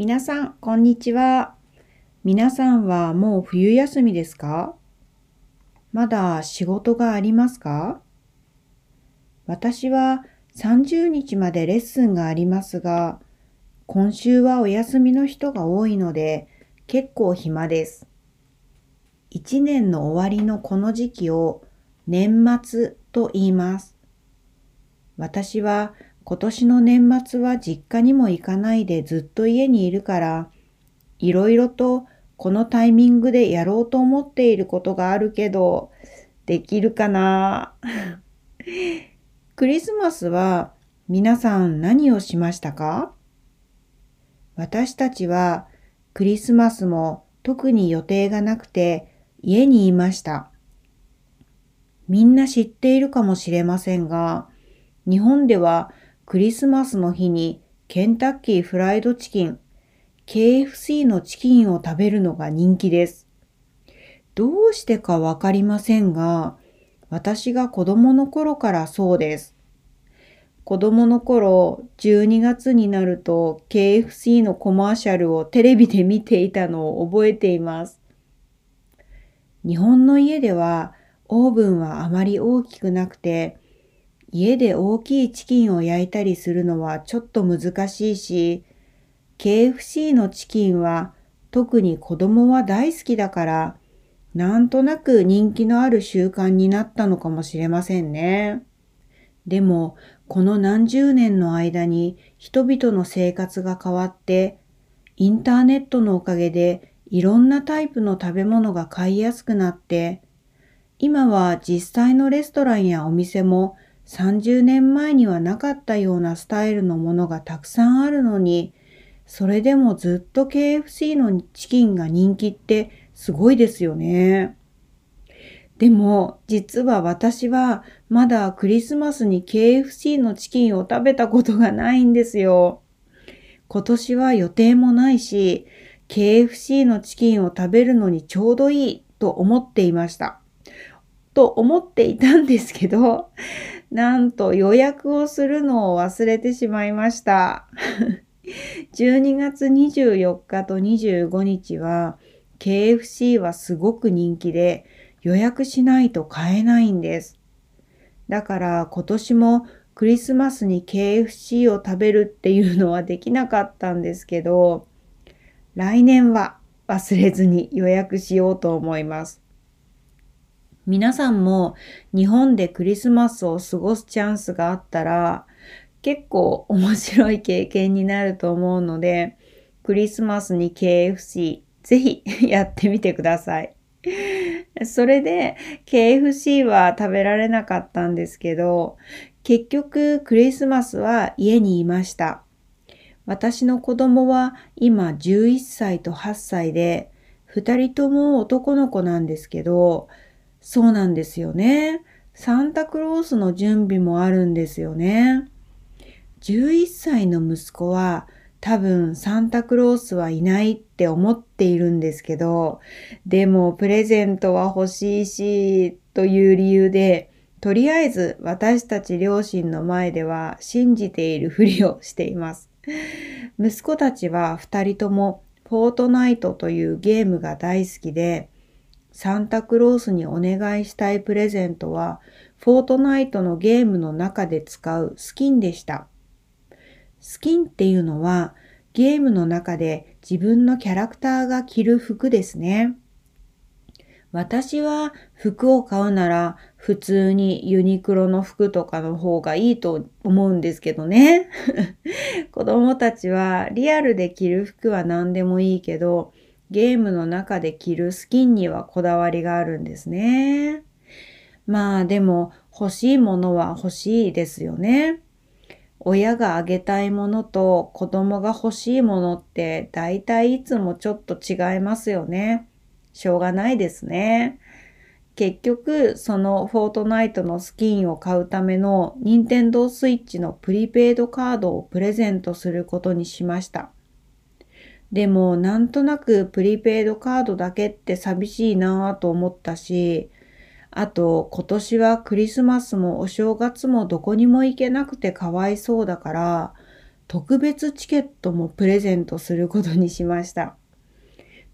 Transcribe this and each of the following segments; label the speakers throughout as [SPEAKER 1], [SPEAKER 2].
[SPEAKER 1] 皆さん、こんにちは。皆さんはもう冬休みですか？まだ仕事がありますか？私は30日までレッスンがありますが、今週はお休みの人が多いので結構暇です。一年の終わりのこの時期を年末と言います。私は今年の年末は実家にも行かないでずっと家にいるから、いろいろとこのタイミングでやろうと思っていることがあるけど、できるかな？クリスマスは皆さん何をしましたか？私たちはクリスマスも特に予定がなくて家にいました。みんな知っているかもしれませんが、日本ではクリスマスの日にケンタッキーフライドチキン、KFC のチキンを食べるのが人気です。どうしてかわかりませんが、私が子供の頃からそうです。子供の頃、12月になると KFC のコマーシャルをテレビで見ていたのを覚えています。日本の家ではオーブンはあまり大きくなくて、家で大きいチキンを焼いたりするのはちょっと難しいし、KFC のチキンは特に子供は大好きだから、なんとなく人気のある習慣になったのかもしれませんね。でも、この何十年の間に人々の生活が変わって、インターネットのおかげでいろんなタイプの食べ物が買いやすくなって、今は実際のレストランやお店も30年前にはなかったようなスタイルのものがたくさんあるのに、それでもずっと KFC のチキンが人気ってすごいですよね。でも実は私はまだクリスマスに KFC のチキンを食べたことがないんですよ。今年は予定もないし、KFC のチキンを食べるのにちょうどいいと思っていました。と思っていたんですけど、なんと予約をするのを忘れてしまいました。12月24日と25日は KFC はすごく人気で予約しないと買えないんです。だから今年もクリスマスに KFC を食べるっていうのはできなかったんですけど、来年は忘れずに予約しようと思います。皆さんも日本でクリスマスを過ごすチャンスがあったら結構面白い経験になると思うのでクリスマスに KFC ぜひやってみてください。それで KFC は食べられなかったんですけど、結局クリスマスは家にいました。私の子供は今11歳と8歳で、2人とも男の子なんですけど、そうなんですよね。サンタクロースの準備もあるんですよね。11歳の息子は多分サンタクロースはいないって思っているんですけど、でもプレゼントは欲しいし、という理由で、とりあえず私たち両親の前では信じているふりをしています。息子たちは二人ともフォートナイトというゲームが大好きで、サンタクロースにお願いしたいプレゼントは、フォートナイトのゲームの中で使うスキンでした。スキンっていうのはゲームの中で自分のキャラクターが着る服ですね。私は服を買うなら普通にユニクロの服とかの方がいいと思うんですけどね。子供たちはリアルで着る服は何でもいいけどゲームの中で着るスキンにはこだわりがあるんですね。まあでも欲しいものは欲しいですよね。親があげたいものと子供が欲しいものって大体いつもちょっと違いますよね。しょうがないですね。結局、そのフォートナイトのスキンを買うための任天堂スイッチのプリペイドカードをプレゼントすることにしました。でも、なんとなくプリペイドカードだけって寂しいなぁと思ったし、あと今年はクリスマスもお正月もどこにも行けなくてかわいそうだから、特別チケットもプレゼントすることにしました。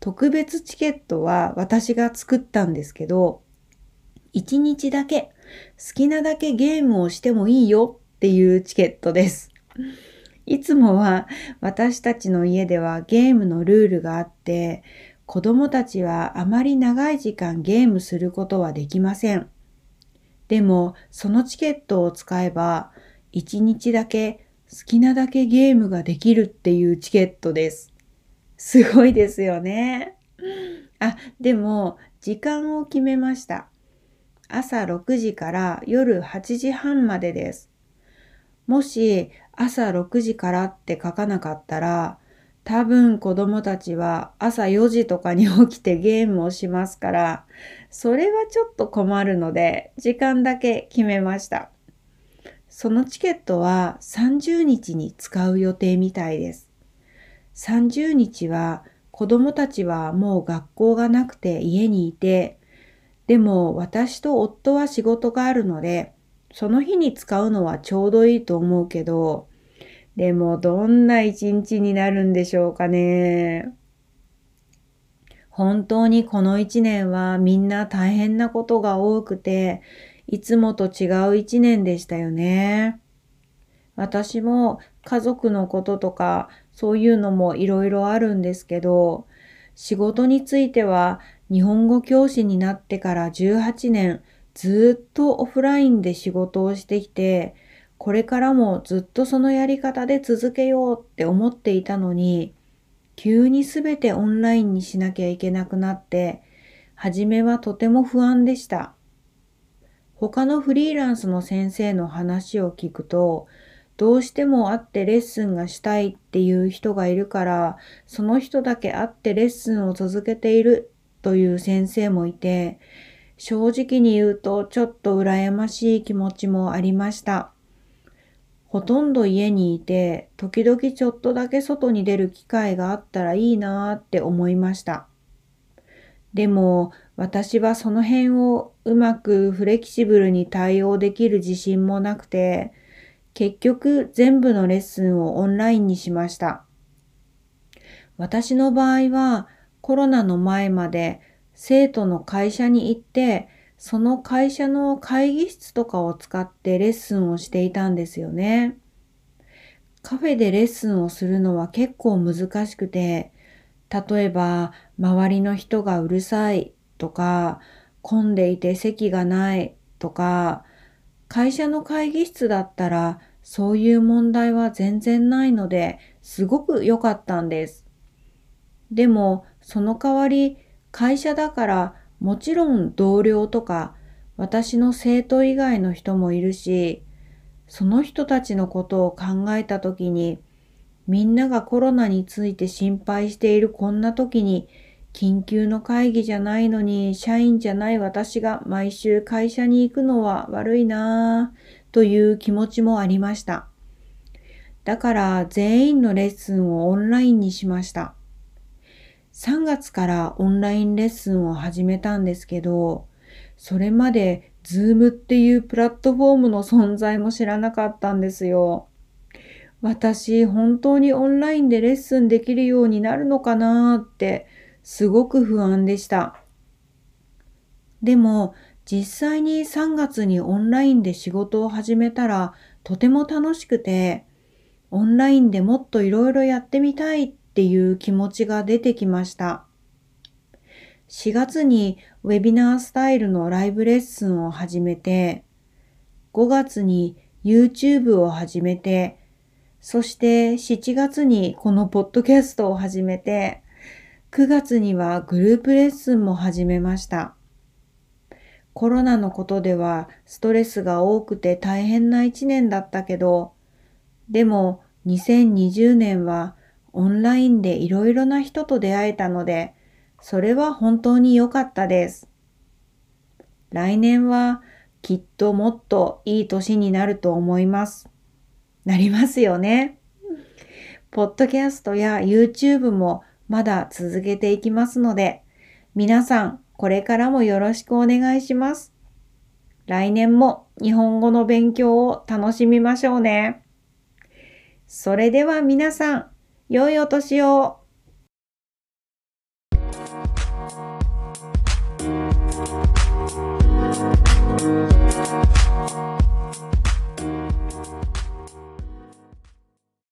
[SPEAKER 1] 特別チケットは私が作ったんですけど、1日だけ好きなだけゲームをしてもいいよっていうチケットです。いつもは私たちの家ではゲームのルールがあって、子供たちはあまり長い時間ゲームすることはできません。でも、そのチケットを使えば、1日だけ好きなだけゲームができるっていうチケットです。すごいですよね。あ、でも、時間を決めました。朝6時から夜8時半までです。もし朝6時からって書かなかったら、多分子供たちは朝4時とかに起きてゲームをしますから、それはちょっと困るので、時間だけ決めました。そのチケットは30日に使う予定みたいです。30日は子供たちはもう学校がなくて家にいて、でも私と夫は仕事があるので、その日に使うのはちょうどいいと思うけど、でもどんな一日になるんでしょうかね。本当にこの一年はみんな大変なことが多くて、いつもと違う一年でしたよね。私も家族のこととかそういうのもいろいろあるんですけど、仕事については日本語教師になってから18年ずっとオフラインで仕事をしてきて、これからもずっとそのやり方で続けようって思っていたのに、急にすべてオンラインにしなきゃいけなくなって、初めはとても不安でした。他のフリーランスの先生の話を聞くと、どうしても会ってレッスンがしたいっていう人がいるから、その人だけ会ってレッスンを続けているという先生もいて、正直に言うとちょっと羨ましい気持ちもありました。ほとんど家にいて、時々ちょっとだけ外に出る機会があったらいいなーって思いました。でも私はその辺をうまくフレキシブルに対応できる自信もなくて、結局全部のレッスンをオンラインにしました。私の場合はコロナの前まで生徒の会社に行って、その会社の会議室とかを使ってレッスンをしていたんですよね。カフェでレッスンをするのは結構難しくて、例えば周りの人がうるさいとか、混んでいて席がないとか、会社の会議室だったらそういう問題は全然ないのですごく良かったんです。でもその代わり会社だからもちろん同僚とか私の生徒以外の人もいるし、その人たちのことを考えた時にみんながコロナについて心配しているこんな時に緊急の会議じゃないのに社員じゃない私が毎週会社に行くのは悪いなぁという気持ちもありました。だから全員のレッスンをオンラインにしました。3月からオンラインレッスンを始めたんですけど、それまで Zoom っていうプラットフォームの存在も知らなかったんですよ。私、本当にオンラインでレッスンできるようになるのかなってすごく不安でした。でも実際に3月にオンラインで仕事を始めたらとても楽しくて、オンラインでもっといろいろやってみたいっていう気持ちが出てきました。4月にウェビナースタイルのライブレッスンを始めて、5月に YouTube を始めて、そして7月にこのポッドキャストを始めて、9月にはグループレッスンも始めました。コロナのことではストレスが多くて大変な一年だったけど、でも2020年はオンラインでいろいろな人と出会えたので、それは本当に良かったです。来年はきっともっといい年になると思います。なりますよね。ポッドキャストや YouTube もまだ続けていきますので、皆さんこれからもよろしくお願いします。来年も日本語の勉強を楽しみましょうね。それでは皆さん、良いお年を。